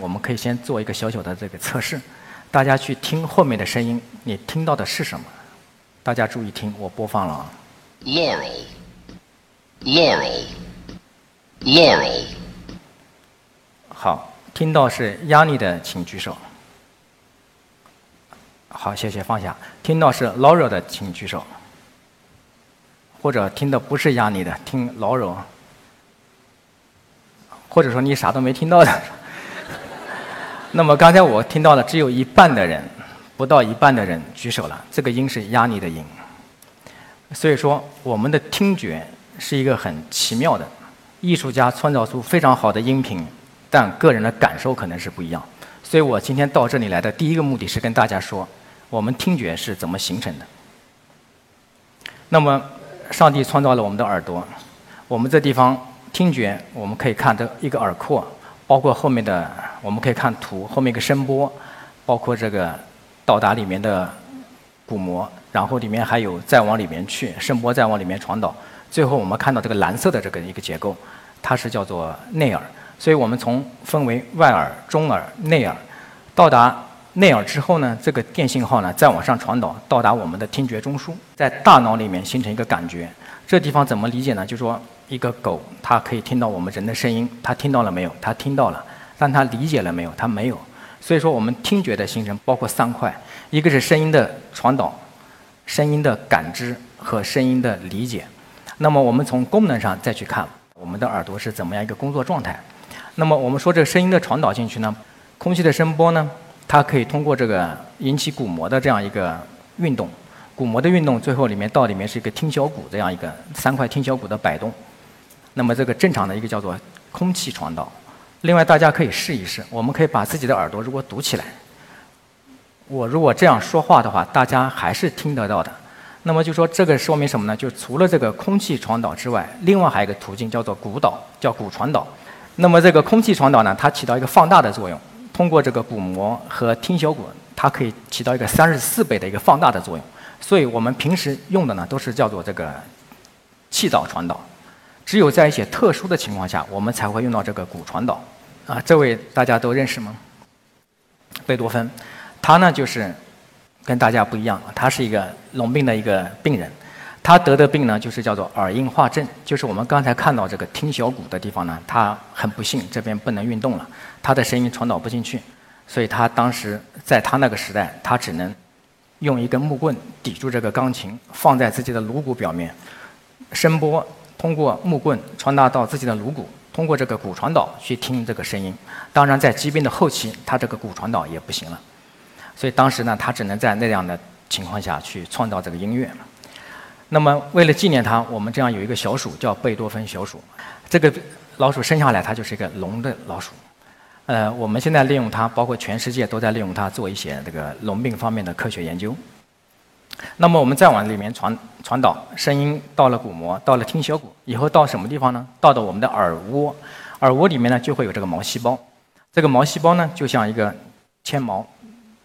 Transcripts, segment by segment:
我们可以先做一个小小的这个测试，大家去听后面的声音，你听到的是什么？大家注意听，我播放了啊。Laurel, Laurel, Laurel. 好，听到是压力的，请举手。好，谢谢，放下。听到是 Laurel 的，请举手。或者听的不是压力的，听 Laurel。或者说你啥都没听到的。那么刚才我听到了，只有一半的人，不到一半的人举手了。这个音是压力的音。所以说，我们的听觉是一个很奇妙的，艺术家创造出非常好的音频，但个人的感受可能是不一样。所以我今天到这里来的第一个目的是跟大家说，我们听觉是怎么形成的。那么，上帝创造了我们的耳朵，我们这地方听觉，我们可以看这一个耳廓，包括后面的，我们可以看图后面一个声波，包括这个到达里面的鼓膜。然后里面还有再往里面去，声波再往里面传导，最后我们看到这个蓝色的这个一个结构，它是叫做内耳。所以我们从分为外耳、中耳、内耳，到达内耳之后呢，这个电信号呢再往上传导，到达我们的听觉中枢，在大脑里面形成一个感觉。这地方怎么理解呢？就说一个狗，它可以听到我们人的声音，它听到了没有？它听到了，但他理解了没有？他没有。所以说我们听觉的形成包括三块，一个是声音的传导。声音的感知和声音的理解，那么我们从功能上再去看我们的耳朵是怎么样一个工作状态。那么我们说这个声音的传导进去呢，空气的声波呢，它可以通过这个引起鼓膜的这样一个运动，鼓膜的运动最后里面到里面是一个听小骨这样一个三块听小骨的摆动。那么这个正常的一个叫做空气传导。另外大家可以试一试，我们可以把自己的耳朵如果堵起来。我如果这样说话的话，大家还是听得到的。那么就说这个说明什么呢？就除了这个空气传导之外，另外还有一个途径叫做鼓导，叫骨传导。那么这个空气传导呢，它起到一个放大的作用，通过这个鼓膜和听小骨，它可以起到一个三十四倍的一个放大的作用。所以我们平时用的呢，都是叫做这个气导传导。只有在一些特殊的情况下，我们才会用到这个骨传导。啊，这位大家都认识吗？贝多芬。他呢，就是跟大家不一样，他是一个聋病的一个病人，他得的病呢，就是叫做耳硬化症，就是我们刚才看到这个听小骨的地方呢，他很不幸这边不能运动了，他的声音传导不进去，所以他当时在他那个时代，他只能用一根木棍抵住这个钢琴，放在自己的颅骨表面，声波通过木棍传达到自己的颅骨，通过这个骨传导去听这个声音。当然，在疾病的后期，他这个骨传导也不行了。所以当时呢，他只能在那样的情况下去创造这个音乐。那么为了纪念他，我们这样有一个小鼠叫贝多芬小鼠。这个老鼠生下来，它就是一个聋的老鼠。呃，我们现在利用它，包括全世界都在利用它做一些这个聋病方面的科学研究。那么我们再往里面传传导，声音到了鼓膜，到了听小骨，以后到什么地方呢？到了我们的耳蜗，耳蜗里面呢就会有这个毛细胞。这个毛细胞呢就像一个纤毛。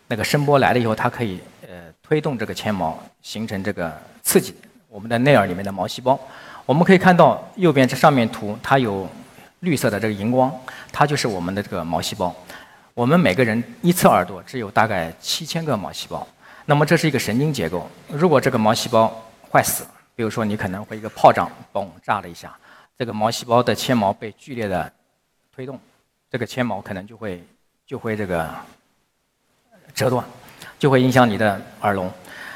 那个声波来了以后，它可以呃推动这个纤毛，形成这个刺激我们的内耳里面的毛细胞。我们可以看到右边这上面图，它有绿色的这个荧光，它就是我们的这个毛细胞。我们每个人一侧耳朵只有大概七千个毛细胞。那么这是一个神经结构。如果这个毛细胞坏死，比如说你可能会一个炮仗嘣炸了一下，这个毛细胞的纤毛被剧烈的推动，这个纤毛可能就会就会这个。折断，就会影响你的耳聋。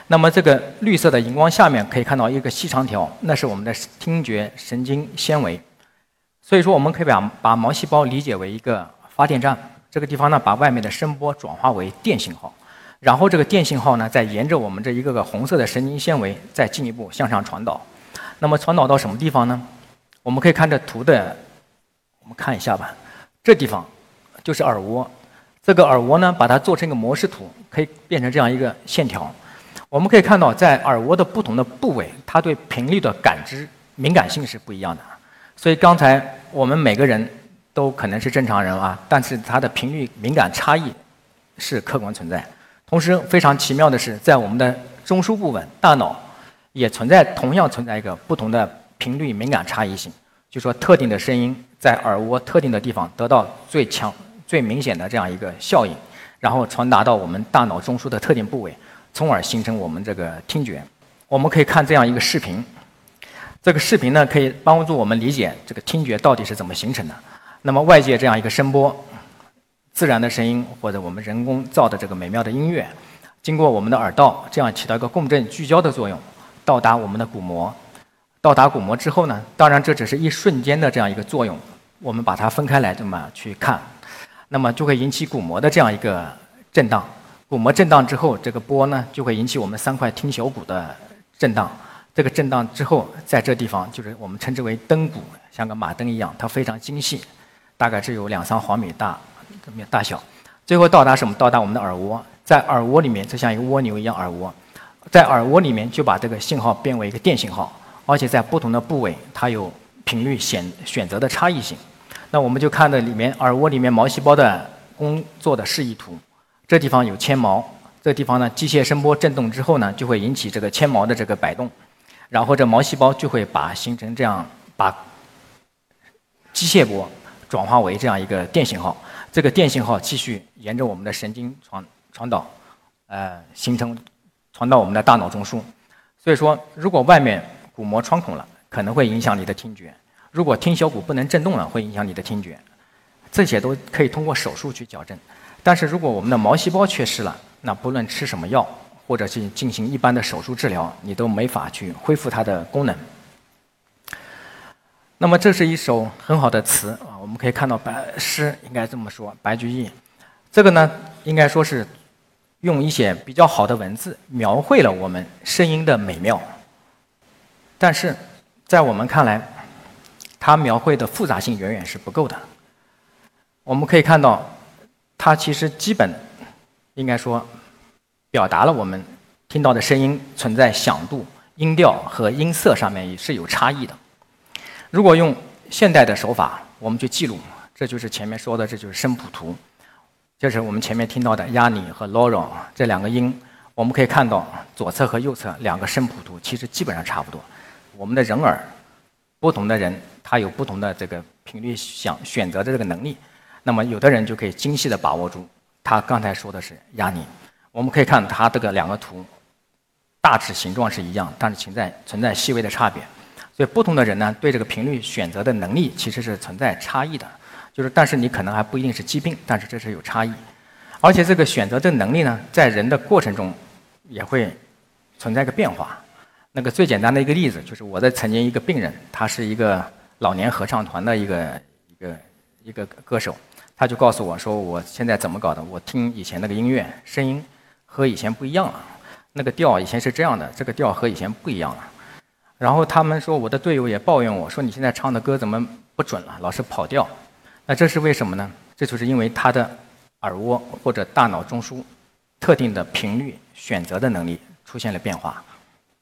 那么这个绿色的荧光下面可以看到一个细长条，那是我们的听觉神经纤维。所以说，我们可以把把毛细胞理解为一个发电站。这个地方呢，把外面的声波转化为电信号，然后这个电信号呢，再沿着我们这一个个红色的神经纤维，再进一步向上传导。那么传导到什么地方呢？我们可以看这图的，我们看一下吧。这地方就是耳蜗。这个耳蜗呢，把它做成一个模式图，可以变成这样一个线条。我们可以看到，在耳蜗的不同的部位，它对频率的感知敏感性是不一样的。所以刚才我们每个人都可能是正常人啊，但是它的频率敏感差异是客观存在。同时，非常奇妙的是，在我们的中枢部分大脑也存在同样存在一个不同的频率敏感差异性，就说特定的声音在耳蜗特定的地方得到最强。最明显的这样一个效应，然后传达到我们大脑中枢的特定部位，从而形成我们这个听觉。我们可以看这样一个视频，这个视频呢可以帮助我们理解这个听觉到底是怎么形成的。那么外界这样一个声波，自然的声音或者我们人工造的这个美妙的音乐，经过我们的耳道，这样起到一个共振聚焦的作用，到达我们的鼓膜。到达鼓膜之后呢，当然这只是一瞬间的这样一个作用，我们把它分开来这么去看，那么就会引起鼓膜的这样一个震荡。鼓膜震荡之后，这个波呢就会引起我们三块听小骨的震荡。这个震荡之后，在这地方就是我们称之为灯骨，像个马灯一样，它非常精细。大概只有两三毫米大，大小，最后到达什么？到达我们的耳蜗，在耳蜗里面就像一个蜗牛一样，耳蜗，在耳蜗里面就把这个信号变为一个电信号，而且在不同的部位它有频率选选择的差异性。那我们就看到里面耳蜗里面毛细胞的工作的示意图，这地方有纤毛，这地方呢机械声波振动之后呢就会引起这个纤毛的这个摆动，然后这毛细胞就会把形成这样把机械波。转化为这样一个电信号，这个电信号继续沿着我们的神经传传导，呃，形成传到我们的大脑中枢。所以说，如果外面鼓膜穿孔了，可能会影响你的听觉；如果听小骨不能振动了，会影响你的听觉。这些都可以通过手术去矫正。但是如果我们的毛细胞缺失了，那不论吃什么药，或者去进行一般的手术治疗，你都没法去恢复它的功能。那么这是一首很好的词，我们可以看到白诗应该这么说，白居易，这个呢应该说是用一些比较好的文字描绘了我们声音的美妙，但是在我们看来，它描绘的复杂性远远是不够的。我们可以看到，它其实基本应该说表达了我们听到的声音存在响度、音调和音色上面也是有差异的。如果用现代的手法，我们去记录，这就是前面说的，这就是声谱图。就是我们前面听到的压尼和 loro 这两个音，我们可以看到左侧和右侧两个声谱图，其实基本上差不多。我们的人耳，不同的人他有不同的这个频率想选择的这个能力。那么有的人就可以精细的把握住，他刚才说的是压尼，我们可以看他这个两个图，大致形状是一样，但是存在存在细微的差别。对不同的人呢，对这个频率选择的能力其实是存在差异的，就是但是你可能还不一定是疾病，但是这是有差异，而且这个选择的能力呢，在人的过程中也会存在个变化。那个最简单的一个例子就是我的曾经一个病人，他是一个老年合唱团的一个一个一个歌手，他就告诉我说，我现在怎么搞的？我听以前那个音乐声音和以前不一样了，那个调以前是这样的，这个调和以前不一样了。然后他们说，我的队友也抱怨我说：“你现在唱的歌怎么不准了，老是跑调？”那这是为什么呢？这就是因为他的耳蜗或者大脑中枢特定的频率选择的能力出现了变化。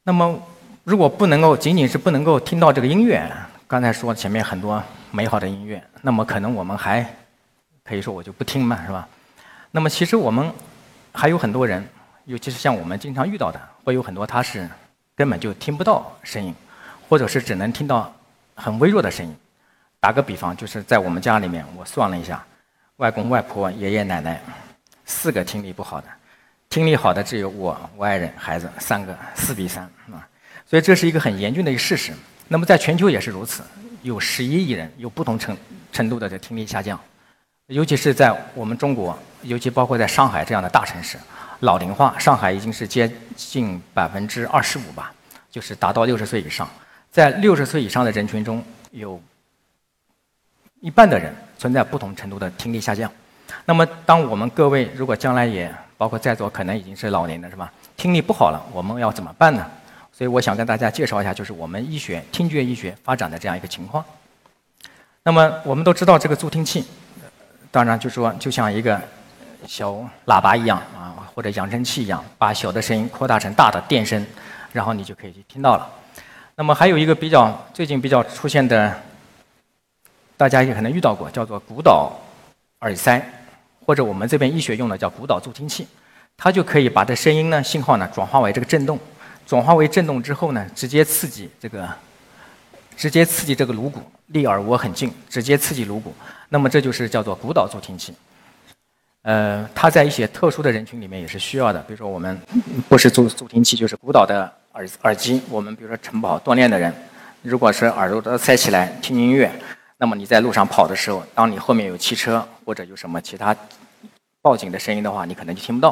那么，如果不能够仅仅是不能够听到这个音乐，刚才说前面很多美好的音乐，那么可能我们还可以说我就不听嘛，是吧？那么其实我们还有很多人，尤其是像我们经常遇到的，会有很多他是。根本就听不到声音，或者是只能听到很微弱的声音。打个比方，就是在我们家里面，我算了一下，外公外婆、爷爷奶奶四个听力不好的，听力好的只有我、我爱人、孩子三个，四比三啊。所以这是一个很严峻的一个事实。那么在全球也是如此，有十一亿人有不同程程度的这听力下降，尤其是在我们中国，尤其包括在上海这样的大城市。老龄化，上海已经是接近百分之二十五吧，就是达到六十岁以上。在六十岁以上的人群中，有一半的人存在不同程度的听力下降。那么，当我们各位如果将来也包括在座，可能已经是老年的是吧？听力不好了，我们要怎么办呢？所以，我想跟大家介绍一下，就是我们医学听觉医学发展的这样一个情况。那么，我们都知道这个助听器，当然就说就像一个小喇叭一样。或者扬声器一样，把小的声音扩大成大的电声，然后你就可以去听到了。那么还有一个比较最近比较出现的，大家也可能遇到过，叫做鼓导耳塞，或者我们这边医学用的叫鼓导助听器，它就可以把这声音呢信号呢转化为这个振动，转化为振动之后呢，直接刺激这个，直接刺激这个颅骨，离耳蜗很近，直接刺激颅骨。那么这就是叫做鼓导助听器。呃，它在一些特殊的人群里面也是需要的，比如说我们不是助助听器，就是鼓捣的耳耳机。我们比如说晨跑锻炼的人，如果是耳朵都塞起来听音乐，那么你在路上跑的时候，当你后面有汽车或者有什么其他报警的声音的话，你可能就听不到。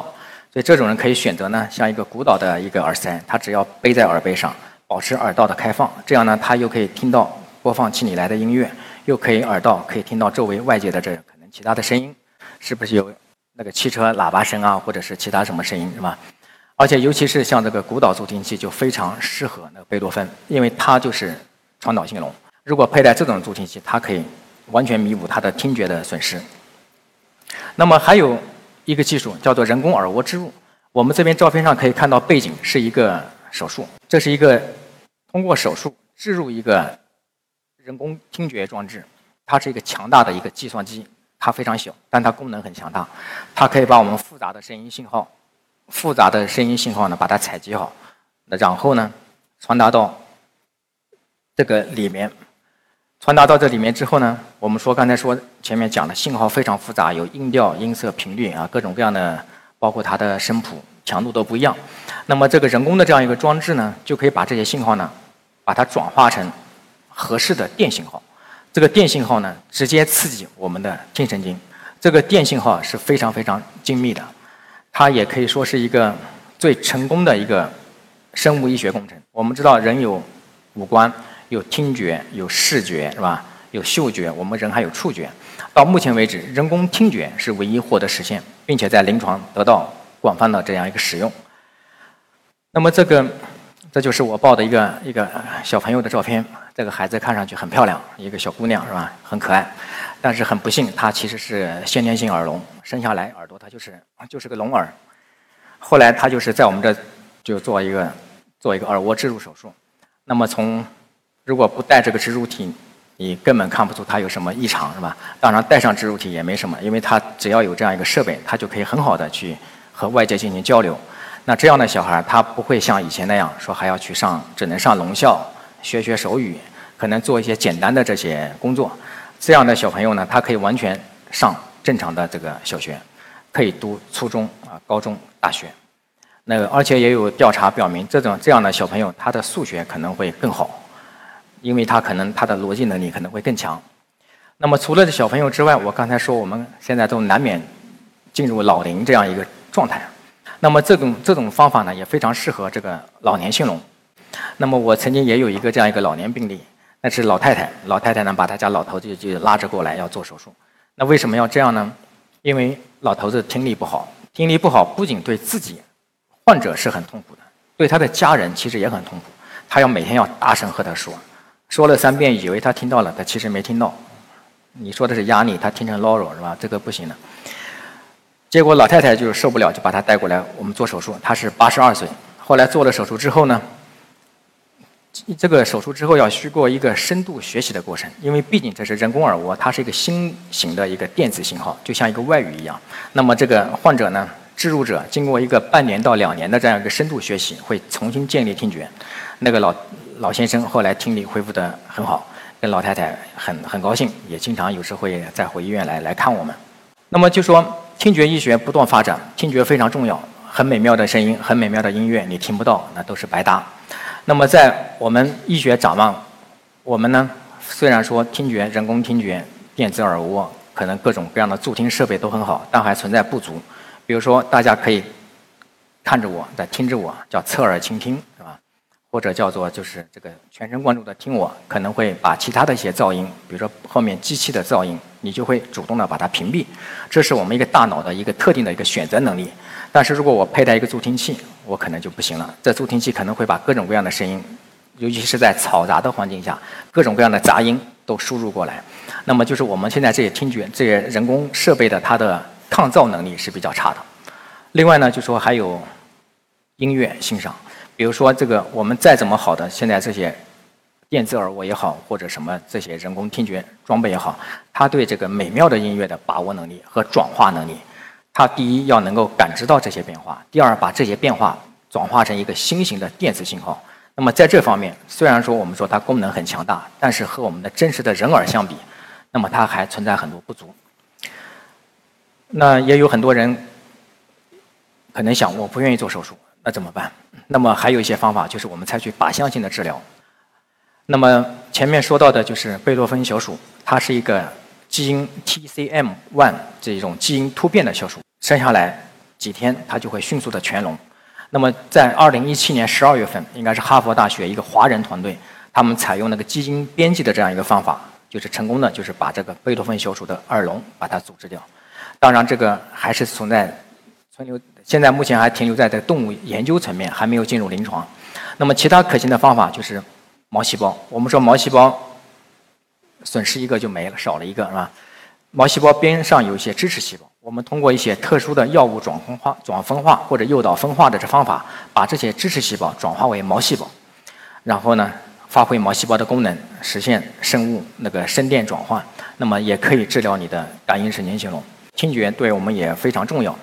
所以这种人可以选择呢，像一个鼓捣的一个耳塞，他只要背在耳背上，保持耳道的开放，这样呢，他又可以听到播放器里来的音乐，又可以耳道可以听到周围外界的这可能其他的声音，是不是有？那个汽车喇叭声啊，或者是其他什么声音，是吧？而且尤其是像这个骨导助听器，就非常适合那个贝多芬，因为它就是传导性聋。如果佩戴这种助听器，它可以完全弥补他的听觉的损失。那么还有一个技术叫做人工耳蜗植入。我们这边照片上可以看到，背景是一个手术，这是一个通过手术植入一个人工听觉装置，它是一个强大的一个计算机。它非常小，但它功能很强大。它可以把我们复杂的声音信号、复杂的声音信号呢，把它采集好，那然后呢，传达到这个里面。传达到这里面之后呢，我们说刚才说前面讲的信号非常复杂，有音调、音色、频率啊，各种各样的，包括它的声谱强度都不一样。那么这个人工的这样一个装置呢，就可以把这些信号呢，把它转化成合适的电信号。这个电信号呢，直接刺激我们的听神经。这个电信号是非常非常精密的，它也可以说是一个最成功的一个生物医学工程。我们知道人有五官，有听觉，有视觉，是吧？有嗅觉，我们人还有触觉。到目前为止，人工听觉是唯一获得实现，并且在临床得到广泛的这样一个使用。那么这个。这就是我抱的一个一个小朋友的照片。这个孩子看上去很漂亮，一个小姑娘是吧？很可爱。但是很不幸，她其实是先天性耳聋，生下来耳朵她就是就是个聋耳。后来她就是在我们这就做一个做一个耳蜗植入手术。那么从如果不带这个植入体，你根本看不出她有什么异常是吧？当然带上植入体也没什么，因为她只要有这样一个设备，她就可以很好的去和外界进行交流。那这样的小孩，他不会像以前那样说还要去上，只能上聋校学学手语，可能做一些简单的这些工作。这样的小朋友呢，他可以完全上正常的这个小学，可以读初中啊、高中、大学。那而且也有调查表明，这种这样的小朋友，他的数学可能会更好，因为他可能他的逻辑能力可能会更强。那么除了这小朋友之外，我刚才说我们现在都难免进入老龄这样一个状态。那么这种这种方法呢，也非常适合这个老年性聋。那么我曾经也有一个这样一个老年病例，那是老太太，老太太呢把她家老头子就拉着过来要做手术。那为什么要这样呢？因为老头子听力不好，听力不好不仅对自己患者是很痛苦的，对他的家人其实也很痛苦。他要每天要大声和他说，说了三遍以为他听到了，他其实没听到。你说的是压力，他听成唠叨是吧？这个不行的。结果老太太就受不了，就把他带过来，我们做手术。他是八十二岁，后来做了手术之后呢，这个手术之后要需过一个深度学习的过程，因为毕竟这是人工耳蜗，它是一个新型的一个电子信号，就像一个外语一样。那么这个患者呢，植入者经过一个半年到两年的这样一个深度学习，会重新建立听觉。那个老老先生后来听力恢复得很好，跟老太太很很高兴，也经常有时会再回医院来来看我们。那么就说。听觉医学不断发展，听觉非常重要。很美妙的声音，很美妙的音乐，你听不到，那都是白搭。那么在我们医学展望，我们呢，虽然说听觉、人工听觉、电子耳蜗，可能各种各样的助听设备都很好，但还存在不足。比如说，大家可以看着我，在听着我，叫侧耳倾听，是吧？或者叫做就是这个全神贯注的听我，可能会把其他的一些噪音，比如说后面机器的噪音，你就会主动的把它屏蔽。这是我们一个大脑的一个特定的一个选择能力。但是如果我佩戴一个助听器，我可能就不行了。这助听器可能会把各种各样的声音，尤其是在嘈杂的环境下，各种各样的杂音都输入过来。那么就是我们现在这些听觉这些人工设备的它的抗噪能力是比较差的。另外呢，就说还有音乐欣赏。比如说，这个我们再怎么好的，现在这些电子耳蜗也好，或者什么这些人工听觉装备也好，它对这个美妙的音乐的把握能力和转化能力，它第一要能够感知到这些变化，第二把这些变化转化成一个新型的电子信号。那么在这方面，虽然说我们说它功能很强大，但是和我们的真实的人耳相比，那么它还存在很多不足。那也有很多人可能想，我不愿意做手术，那怎么办？那么还有一些方法，就是我们采取靶向性的治疗。那么前面说到的就是贝多芬小鼠，它是一个基因 TCM1 这种基因突变的小鼠，生下来几天它就会迅速的全聋。那么在2017年12月份，应该是哈佛大学一个华人团队，他们采用那个基因编辑的这样一个方法，就是成功的就是把这个贝多芬小鼠的耳聋把它阻止掉。当然，这个还是存在存留，现在目前还停留在这个动物研究层面，还没有进入临床。那么其他可行的方法就是。毛细胞，我们说毛细胞损失一个就没了，少了一个是吧？毛细胞边上有一些支持细胞，我们通过一些特殊的药物转分化、转分化或者诱导分化的这方法，把这些支持细胞转化为毛细胞，然后呢，发挥毛细胞的功能，实现生物那个声电转换，那么也可以治疗你的感应神经系统。听觉对我们也非常重要，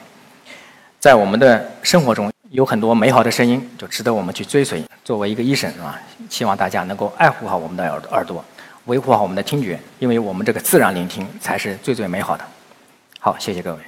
在我们的生活中。有很多美好的声音，就值得我们去追随。作为一个医生，啊？希望大家能够爱护好我们的耳耳朵，维护好我们的听觉，因为我们这个自然聆听才是最最美好的。好，谢谢各位。